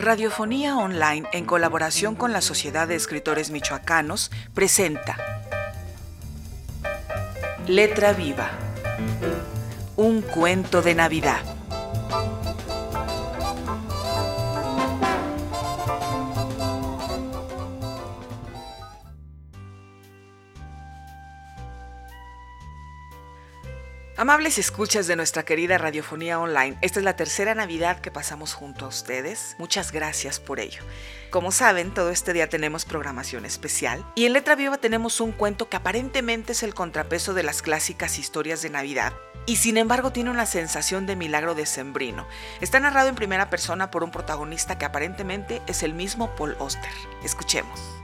Radiofonía Online, en colaboración con la Sociedad de Escritores Michoacanos, presenta Letra Viva, un cuento de Navidad. Amables escuchas de nuestra querida radiofonía online, esta es la tercera Navidad que pasamos junto a ustedes. Muchas gracias por ello. Como saben, todo este día tenemos programación especial y en Letra Viva tenemos un cuento que aparentemente es el contrapeso de las clásicas historias de Navidad y sin embargo tiene una sensación de milagro decembrino. Está narrado en primera persona por un protagonista que aparentemente es el mismo Paul Oster. Escuchemos.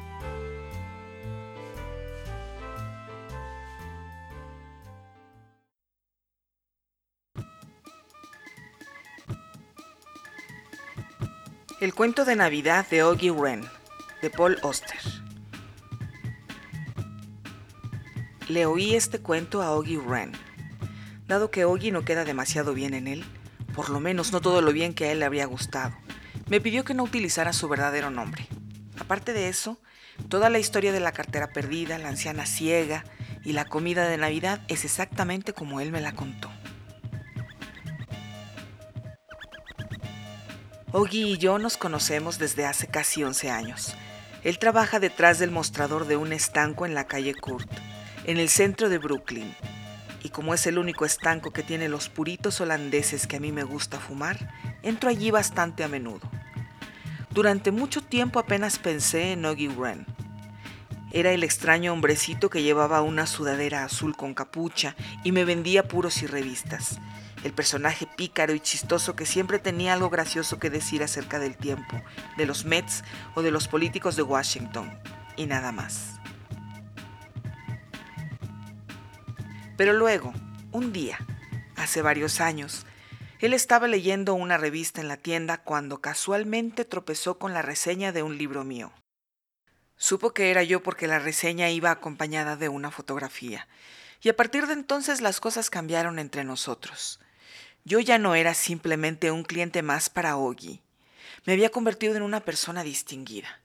El cuento de Navidad de Oggy Wren, de Paul Oster. Le oí este cuento a Oggy Wren. Dado que Oggy no queda demasiado bien en él, por lo menos no todo lo bien que a él le habría gustado, me pidió que no utilizara su verdadero nombre. Aparte de eso, toda la historia de la cartera perdida, la anciana ciega y la comida de Navidad es exactamente como él me la contó. Oggy y yo nos conocemos desde hace casi 11 años. Él trabaja detrás del mostrador de un estanco en la calle Kurt, en el centro de Brooklyn. Y como es el único estanco que tiene los puritos holandeses que a mí me gusta fumar, entro allí bastante a menudo. Durante mucho tiempo apenas pensé en Oggy Wren. Era el extraño hombrecito que llevaba una sudadera azul con capucha y me vendía puros y revistas el personaje pícaro y chistoso que siempre tenía algo gracioso que decir acerca del tiempo, de los Mets o de los políticos de Washington, y nada más. Pero luego, un día, hace varios años, él estaba leyendo una revista en la tienda cuando casualmente tropezó con la reseña de un libro mío. Supo que era yo porque la reseña iba acompañada de una fotografía, y a partir de entonces las cosas cambiaron entre nosotros. Yo ya no era simplemente un cliente más para Oggy. Me había convertido en una persona distinguida.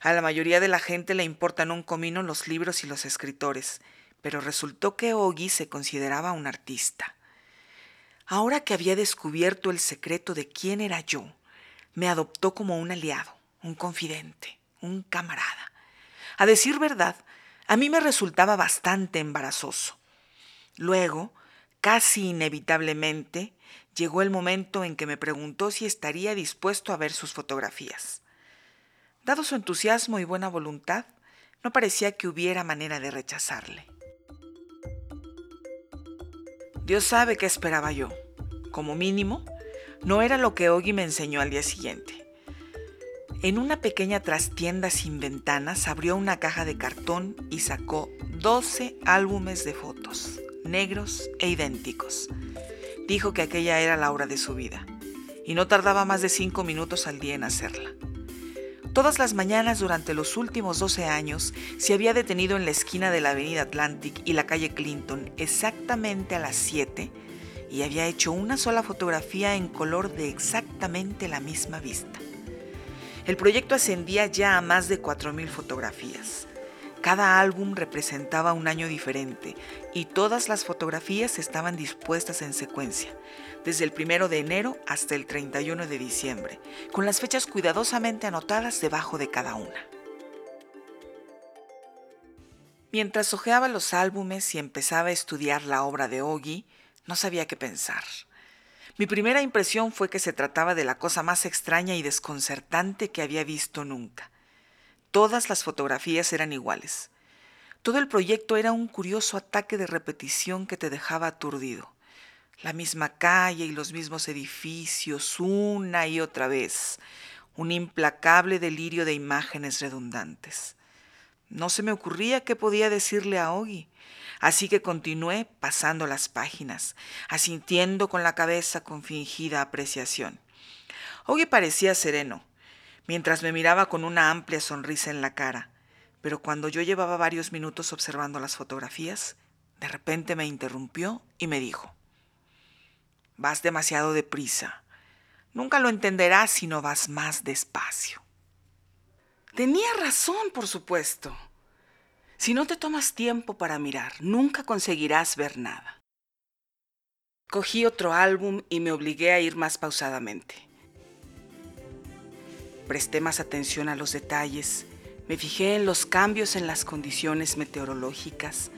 A la mayoría de la gente le importan un comino los libros y los escritores, pero resultó que Oggy se consideraba un artista. Ahora que había descubierto el secreto de quién era yo, me adoptó como un aliado, un confidente, un camarada. A decir verdad, a mí me resultaba bastante embarazoso. Luego, Casi inevitablemente llegó el momento en que me preguntó si estaría dispuesto a ver sus fotografías. Dado su entusiasmo y buena voluntad, no parecía que hubiera manera de rechazarle. Dios sabe qué esperaba yo. Como mínimo, no era lo que Oggy me enseñó al día siguiente. En una pequeña trastienda sin ventanas abrió una caja de cartón y sacó 12 álbumes de fotos negros e idénticos. Dijo que aquella era la hora de su vida, y no tardaba más de cinco minutos al día en hacerla. Todas las mañanas durante los últimos 12 años se había detenido en la esquina de la Avenida Atlantic y la calle Clinton exactamente a las 7 y había hecho una sola fotografía en color de exactamente la misma vista. El proyecto ascendía ya a más de 4.000 fotografías. Cada álbum representaba un año diferente y todas las fotografías estaban dispuestas en secuencia, desde el primero de enero hasta el 31 de diciembre, con las fechas cuidadosamente anotadas debajo de cada una. Mientras hojeaba los álbumes y empezaba a estudiar la obra de Oggy, no sabía qué pensar. Mi primera impresión fue que se trataba de la cosa más extraña y desconcertante que había visto nunca. Todas las fotografías eran iguales. Todo el proyecto era un curioso ataque de repetición que te dejaba aturdido. La misma calle y los mismos edificios, una y otra vez. Un implacable delirio de imágenes redundantes. No se me ocurría qué podía decirle a Oggy, así que continué pasando las páginas, asintiendo con la cabeza con fingida apreciación. Oggy parecía sereno, mientras me miraba con una amplia sonrisa en la cara, pero cuando yo llevaba varios minutos observando las fotografías, de repente me interrumpió y me dijo, Vas demasiado deprisa. Nunca lo entenderás si no vas más despacio. Tenía razón, por supuesto. Si no te tomas tiempo para mirar, nunca conseguirás ver nada. Cogí otro álbum y me obligué a ir más pausadamente. Presté más atención a los detalles, me fijé en los cambios en las condiciones meteorológicas,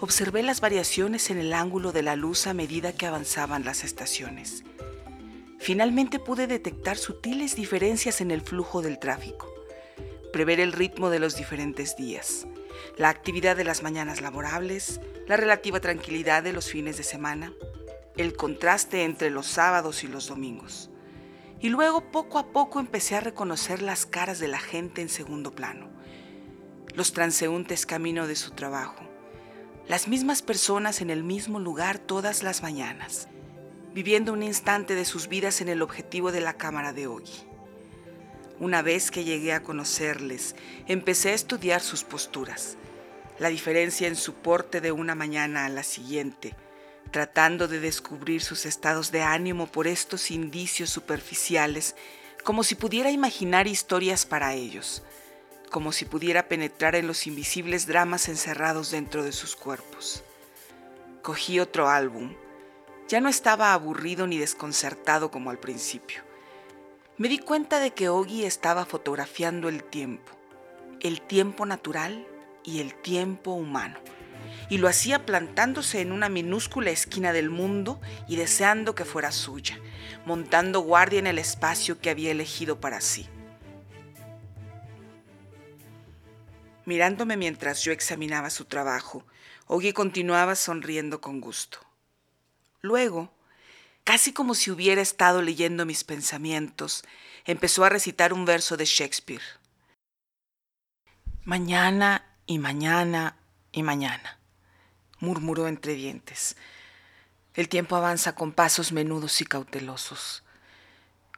observé las variaciones en el ángulo de la luz a medida que avanzaban las estaciones. Finalmente pude detectar sutiles diferencias en el flujo del tráfico, prever el ritmo de los diferentes días, la actividad de las mañanas laborables, la relativa tranquilidad de los fines de semana, el contraste entre los sábados y los domingos. Y luego poco a poco empecé a reconocer las caras de la gente en segundo plano, los transeúntes camino de su trabajo, las mismas personas en el mismo lugar todas las mañanas, viviendo un instante de sus vidas en el objetivo de la cámara de Ogi. Una vez que llegué a conocerles, empecé a estudiar sus posturas, la diferencia en su porte de una mañana a la siguiente, tratando de descubrir sus estados de ánimo por estos indicios superficiales, como si pudiera imaginar historias para ellos, como si pudiera penetrar en los invisibles dramas encerrados dentro de sus cuerpos. Cogí otro álbum. Ya no estaba aburrido ni desconcertado como al principio. Me di cuenta de que Ogi estaba fotografiando el tiempo, el tiempo natural y el tiempo humano y lo hacía plantándose en una minúscula esquina del mundo y deseando que fuera suya, montando guardia en el espacio que había elegido para sí. Mirándome mientras yo examinaba su trabajo, Ogi continuaba sonriendo con gusto. Luego, casi como si hubiera estado leyendo mis pensamientos, empezó a recitar un verso de Shakespeare. Mañana y mañana y mañana murmuró entre dientes. El tiempo avanza con pasos menudos y cautelosos.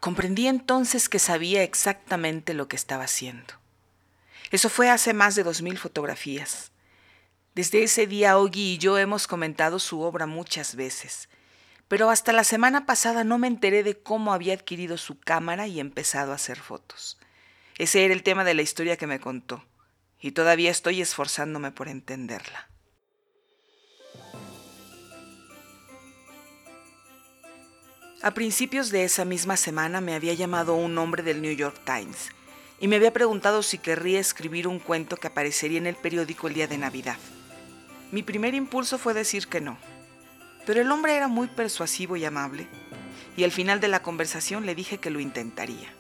Comprendí entonces que sabía exactamente lo que estaba haciendo. Eso fue hace más de dos mil fotografías. Desde ese día Ogi y yo hemos comentado su obra muchas veces, pero hasta la semana pasada no me enteré de cómo había adquirido su cámara y empezado a hacer fotos. Ese era el tema de la historia que me contó, y todavía estoy esforzándome por entenderla. A principios de esa misma semana me había llamado un hombre del New York Times y me había preguntado si querría escribir un cuento que aparecería en el periódico el día de Navidad. Mi primer impulso fue decir que no, pero el hombre era muy persuasivo y amable, y al final de la conversación le dije que lo intentaría.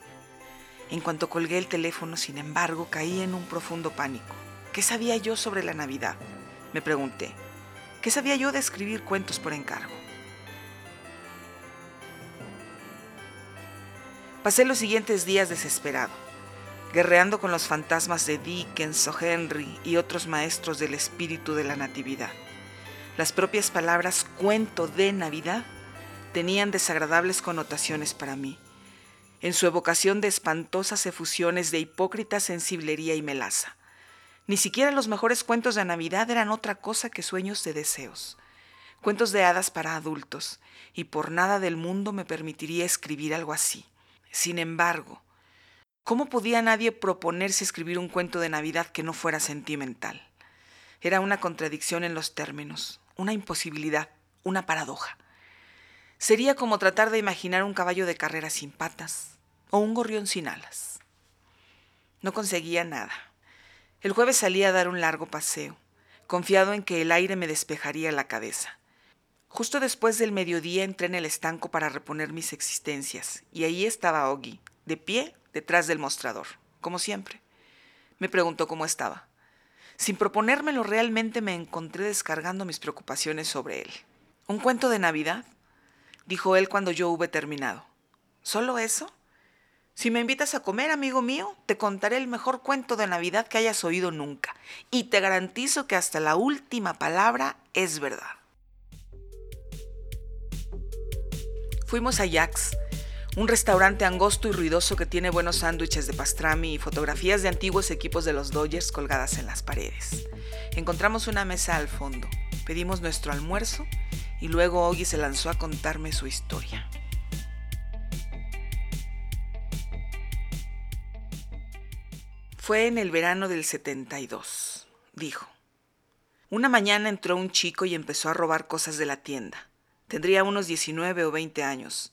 En cuanto colgué el teléfono, sin embargo, caí en un profundo pánico. ¿Qué sabía yo sobre la Navidad? Me pregunté. ¿Qué sabía yo de escribir cuentos por encargo? Pasé los siguientes días desesperado, guerreando con los fantasmas de Dickens o Henry y otros maestros del espíritu de la Natividad. Las propias palabras cuento de Navidad tenían desagradables connotaciones para mí, en su evocación de espantosas efusiones de hipócrita sensiblería y melaza. Ni siquiera los mejores cuentos de Navidad eran otra cosa que sueños de deseos, cuentos de hadas para adultos, y por nada del mundo me permitiría escribir algo así. Sin embargo, ¿cómo podía nadie proponerse escribir un cuento de Navidad que no fuera sentimental? Era una contradicción en los términos, una imposibilidad, una paradoja. Sería como tratar de imaginar un caballo de carrera sin patas o un gorrión sin alas. No conseguía nada. El jueves salí a dar un largo paseo, confiado en que el aire me despejaría la cabeza. Justo después del mediodía entré en el estanco para reponer mis existencias, y ahí estaba Ogi, de pie detrás del mostrador, como siempre. Me preguntó cómo estaba. Sin proponérmelo realmente me encontré descargando mis preocupaciones sobre él. ¿Un cuento de Navidad? dijo él cuando yo hube terminado. ¿Solo eso? Si me invitas a comer, amigo mío, te contaré el mejor cuento de Navidad que hayas oído nunca, y te garantizo que hasta la última palabra es verdad. Fuimos a Jack's, un restaurante angosto y ruidoso que tiene buenos sándwiches de pastrami y fotografías de antiguos equipos de los Dodgers colgadas en las paredes. Encontramos una mesa al fondo, pedimos nuestro almuerzo y luego Oggy se lanzó a contarme su historia. Fue en el verano del 72, dijo. Una mañana entró un chico y empezó a robar cosas de la tienda. Tendría unos 19 o 20 años,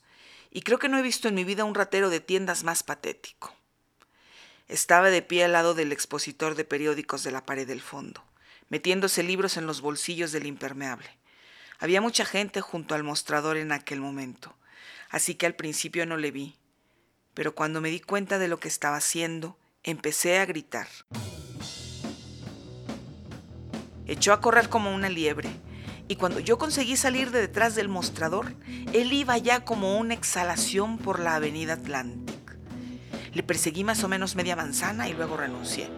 y creo que no he visto en mi vida un ratero de tiendas más patético. Estaba de pie al lado del expositor de periódicos de la pared del fondo, metiéndose libros en los bolsillos del impermeable. Había mucha gente junto al mostrador en aquel momento, así que al principio no le vi, pero cuando me di cuenta de lo que estaba haciendo, empecé a gritar. Echó a correr como una liebre, y cuando yo conseguí salir de detrás del mostrador, él iba ya como una exhalación por la avenida Atlantic. Le perseguí más o menos media manzana y luego renuncié.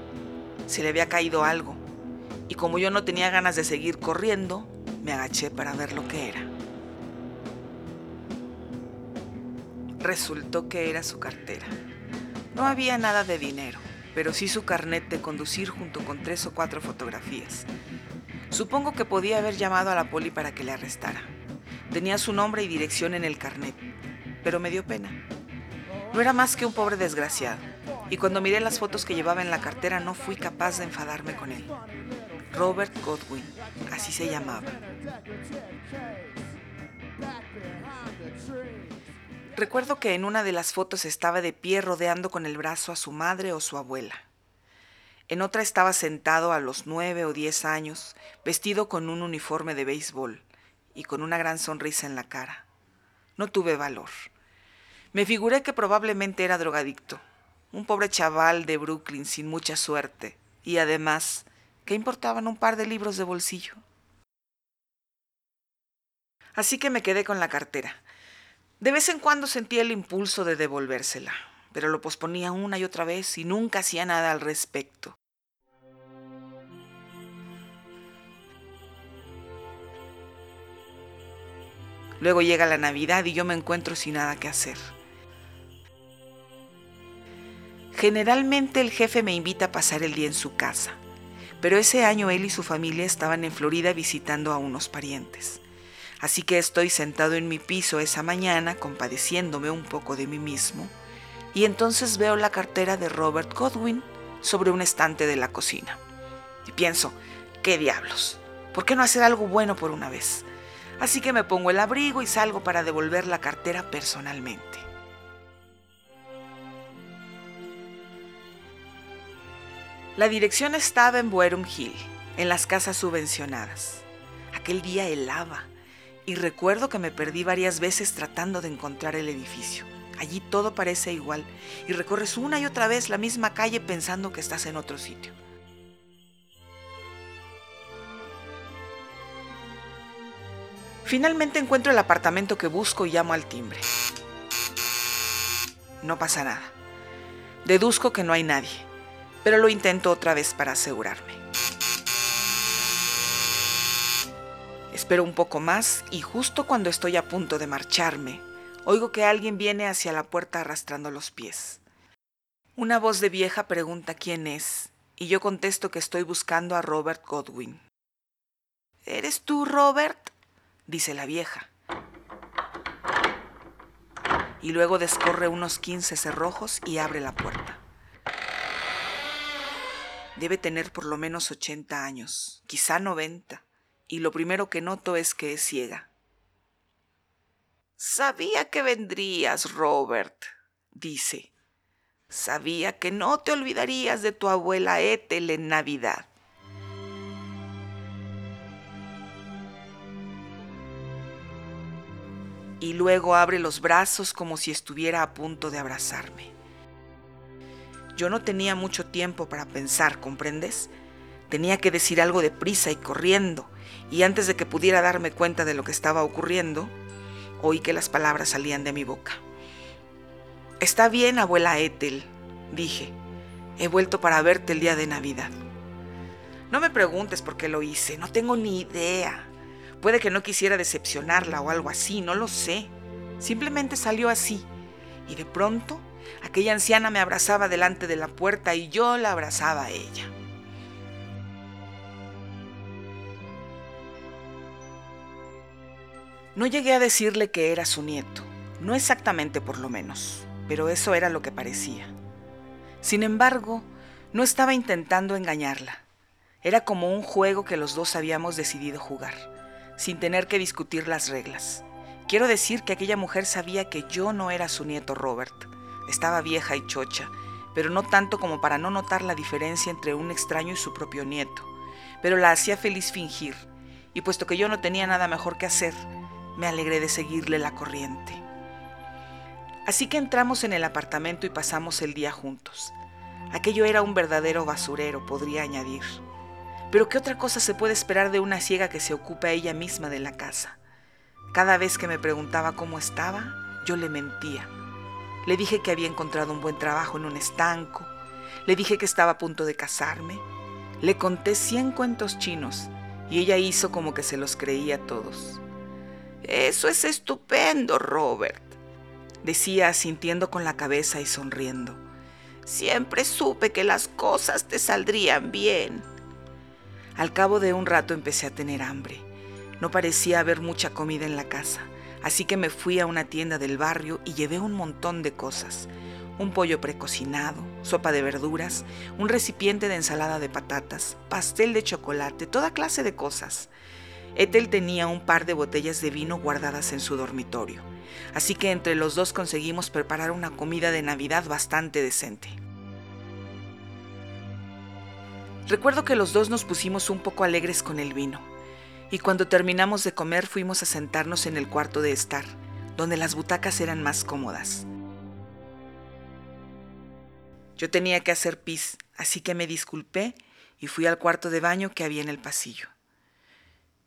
Se le había caído algo, y como yo no tenía ganas de seguir corriendo, me agaché para ver lo que era. Resultó que era su cartera. No había nada de dinero, pero sí su carnet de conducir junto con tres o cuatro fotografías. Supongo que podía haber llamado a la poli para que le arrestara. Tenía su nombre y dirección en el carnet, pero me dio pena. No era más que un pobre desgraciado, y cuando miré las fotos que llevaba en la cartera no fui capaz de enfadarme con él. Robert Godwin, así se llamaba. Recuerdo que en una de las fotos estaba de pie rodeando con el brazo a su madre o su abuela. En otra estaba sentado a los nueve o diez años, vestido con un uniforme de béisbol y con una gran sonrisa en la cara. No tuve valor. Me figuré que probablemente era drogadicto, un pobre chaval de Brooklyn sin mucha suerte, y además, ¿qué importaban un par de libros de bolsillo? Así que me quedé con la cartera. De vez en cuando sentía el impulso de devolvérsela, pero lo posponía una y otra vez y nunca hacía nada al respecto. Luego llega la Navidad y yo me encuentro sin nada que hacer. Generalmente el jefe me invita a pasar el día en su casa, pero ese año él y su familia estaban en Florida visitando a unos parientes. Así que estoy sentado en mi piso esa mañana compadeciéndome un poco de mí mismo y entonces veo la cartera de Robert Godwin sobre un estante de la cocina. Y pienso, ¿qué diablos? ¿Por qué no hacer algo bueno por una vez? Así que me pongo el abrigo y salgo para devolver la cartera personalmente. La dirección estaba en Buerum Hill, en las casas subvencionadas. Aquel día helaba y recuerdo que me perdí varias veces tratando de encontrar el edificio. Allí todo parece igual y recorres una y otra vez la misma calle pensando que estás en otro sitio. Finalmente encuentro el apartamento que busco y llamo al timbre. No pasa nada. Deduzco que no hay nadie, pero lo intento otra vez para asegurarme. Espero un poco más y justo cuando estoy a punto de marcharme, oigo que alguien viene hacia la puerta arrastrando los pies. Una voz de vieja pregunta quién es y yo contesto que estoy buscando a Robert Godwin. ¿Eres tú, Robert? Dice la vieja. Y luego descorre unos 15 cerrojos y abre la puerta. Debe tener por lo menos 80 años, quizá 90, y lo primero que noto es que es ciega. Sabía que vendrías, Robert, dice. Sabía que no te olvidarías de tu abuela Ethel en Navidad. Y luego abre los brazos como si estuviera a punto de abrazarme. Yo no tenía mucho tiempo para pensar, ¿comprendes? Tenía que decir algo de prisa y corriendo, y antes de que pudiera darme cuenta de lo que estaba ocurriendo, oí que las palabras salían de mi boca. Está bien, abuela Ethel, dije. He vuelto para verte el día de Navidad. No me preguntes por qué lo hice, no tengo ni idea. Puede que no quisiera decepcionarla o algo así, no lo sé. Simplemente salió así. Y de pronto, aquella anciana me abrazaba delante de la puerta y yo la abrazaba a ella. No llegué a decirle que era su nieto, no exactamente por lo menos, pero eso era lo que parecía. Sin embargo, No estaba intentando engañarla. Era como un juego que los dos habíamos decidido jugar, sin tener que discutir las reglas. Quiero decir que aquella mujer sabía que yo no era su nieto Robert. Estaba vieja y chocha, pero no tanto como para no notar la diferencia entre un extraño y su propio nieto. Pero la hacía feliz fingir, y puesto que yo no tenía nada mejor que hacer, me alegré de seguirle la corriente. Así que entramos en el apartamento y pasamos el día juntos. Aquello era un verdadero basurero, podría añadir. Pero ¿qué otra cosa se puede esperar de una ciega que se ocupa ella misma de la casa? Cada vez que me preguntaba cómo estaba, yo le mentía. Le dije que había encontrado un buen trabajo en un estanco. Le dije que estaba a punto de casarme. Le conté cien cuentos chinos y ella hizo como que se los creía todos. Eso es estupendo, Robert, decía sintiendo con la cabeza y sonriendo. Siempre supe que las cosas te saldrían bien. Al cabo de un rato empecé a tener hambre. No parecía haber mucha comida en la casa, así que me fui a una tienda del barrio y llevé un montón de cosas. Un pollo precocinado, sopa de verduras, un recipiente de ensalada de patatas, pastel de chocolate, toda clase de cosas. Ethel tenía un par de botellas de vino guardadas en su dormitorio, así que entre los dos conseguimos preparar una comida de Navidad bastante decente. Recuerdo que los dos nos pusimos un poco alegres con el vino y cuando terminamos de comer fuimos a sentarnos en el cuarto de estar, donde las butacas eran más cómodas. Yo tenía que hacer pis, así que me disculpé y fui al cuarto de baño que había en el pasillo.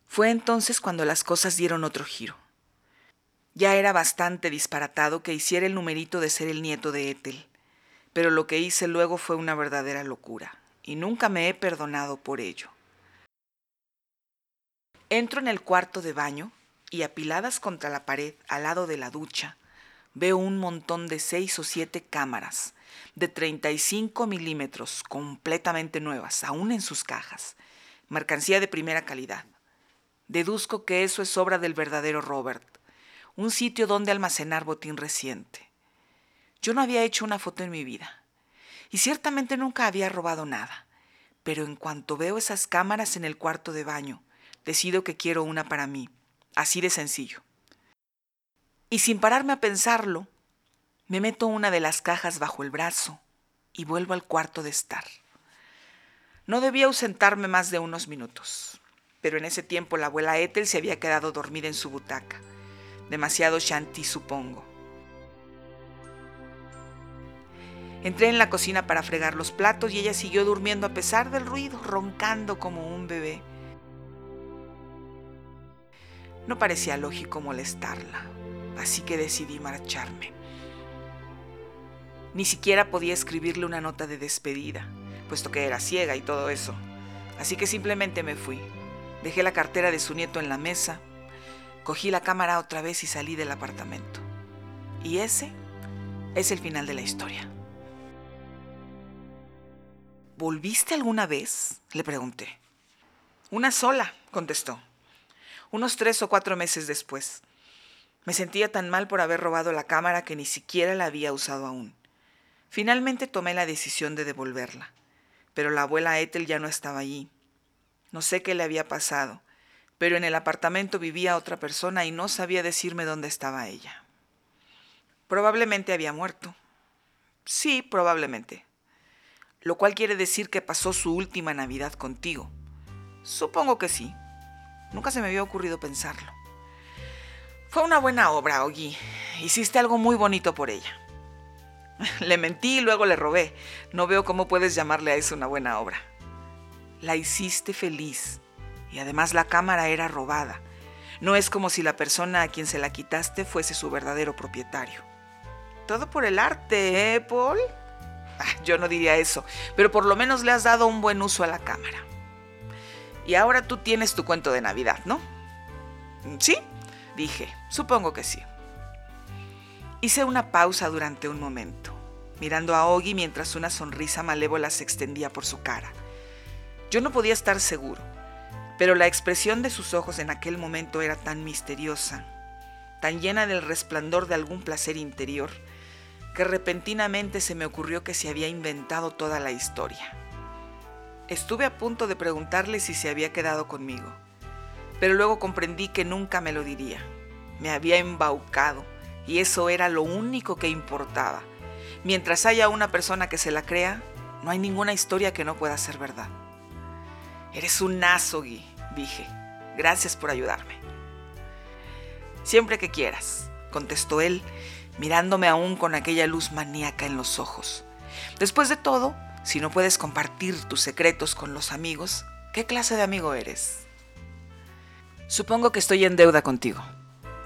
Fue entonces cuando las cosas dieron otro giro. Ya era bastante disparatado que hiciera el numerito de ser el nieto de Ethel, pero lo que hice luego fue una verdadera locura, y nunca me he perdonado por ello. Entro en el cuarto de baño y apiladas contra la pared al lado de la ducha, veo un montón de seis o siete cámaras de 35 milímetros completamente nuevas, aún en sus cajas, mercancía de primera calidad. Deduzco que eso es obra del verdadero Robert, un sitio donde almacenar botín reciente. Yo no había hecho una foto en mi vida y ciertamente nunca había robado nada, pero en cuanto veo esas cámaras en el cuarto de baño, decido que quiero una para mí, así de sencillo. Y sin pararme a pensarlo, me meto una de las cajas bajo el brazo y vuelvo al cuarto de estar. No debía ausentarme más de unos minutos, pero en ese tiempo la abuela Ethel se había quedado dormida en su butaca. Demasiado shanty, supongo. Entré en la cocina para fregar los platos y ella siguió durmiendo a pesar del ruido, roncando como un bebé. No parecía lógico molestarla, así que decidí marcharme. Ni siquiera podía escribirle una nota de despedida, puesto que era ciega y todo eso. Así que simplemente me fui. Dejé la cartera de su nieto en la mesa, cogí la cámara otra vez y salí del apartamento. Y ese es el final de la historia. ¿Volviste alguna vez? Le pregunté. Una sola, contestó unos tres o cuatro meses después. Me sentía tan mal por haber robado la cámara que ni siquiera la había usado aún. Finalmente tomé la decisión de devolverla, pero la abuela Ethel ya no estaba allí. No sé qué le había pasado, pero en el apartamento vivía otra persona y no sabía decirme dónde estaba ella. Probablemente había muerto. Sí, probablemente. Lo cual quiere decir que pasó su última Navidad contigo. Supongo que sí. Nunca se me había ocurrido pensarlo. Fue una buena obra, Ogi. Hiciste algo muy bonito por ella. Le mentí y luego le robé. No veo cómo puedes llamarle a eso una buena obra. La hiciste feliz. Y además la cámara era robada. No es como si la persona a quien se la quitaste fuese su verdadero propietario. Todo por el arte, ¿eh, Paul? Ah, yo no diría eso, pero por lo menos le has dado un buen uso a la cámara. Y ahora tú tienes tu cuento de Navidad, ¿no? ¿Sí? Dije, supongo que sí. Hice una pausa durante un momento, mirando a Ogi mientras una sonrisa malévola se extendía por su cara. Yo no podía estar seguro, pero la expresión de sus ojos en aquel momento era tan misteriosa, tan llena del resplandor de algún placer interior, que repentinamente se me ocurrió que se había inventado toda la historia. Estuve a punto de preguntarle si se había quedado conmigo, pero luego comprendí que nunca me lo diría. Me había embaucado y eso era lo único que importaba. Mientras haya una persona que se la crea, no hay ninguna historia que no pueda ser verdad. Eres un nazo, dije. Gracias por ayudarme. Siempre que quieras, contestó él, mirándome aún con aquella luz maníaca en los ojos. Después de todo, si no puedes compartir tus secretos con los amigos, ¿qué clase de amigo eres? Supongo que estoy en deuda contigo.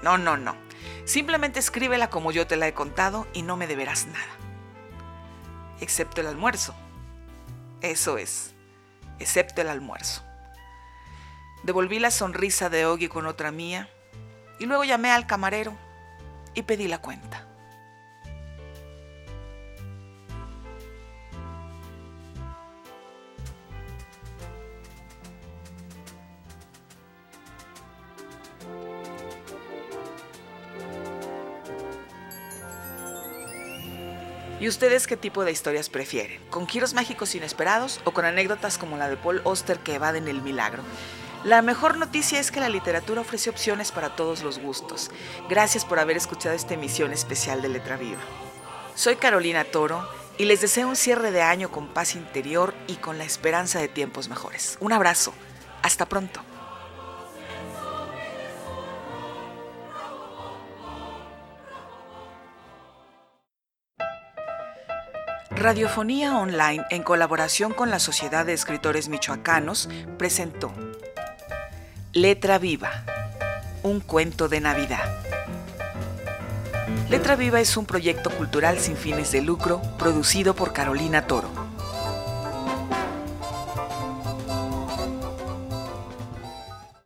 No, no, no. Simplemente escríbela como yo te la he contado y no me deberás nada. Excepto el almuerzo. Eso es, excepto el almuerzo. Devolví la sonrisa de Ogi con otra mía y luego llamé al camarero y pedí la cuenta. ¿Y ustedes qué tipo de historias prefieren? ¿Con giros mágicos inesperados o con anécdotas como la de Paul Oster que evaden el milagro? La mejor noticia es que la literatura ofrece opciones para todos los gustos. Gracias por haber escuchado esta emisión especial de Letra Viva. Soy Carolina Toro y les deseo un cierre de año con paz interior y con la esperanza de tiempos mejores. Un abrazo. Hasta pronto. Radiofonía Online, en colaboración con la Sociedad de Escritores Michoacanos, presentó Letra Viva, un cuento de Navidad. Letra Viva es un proyecto cultural sin fines de lucro producido por Carolina Toro.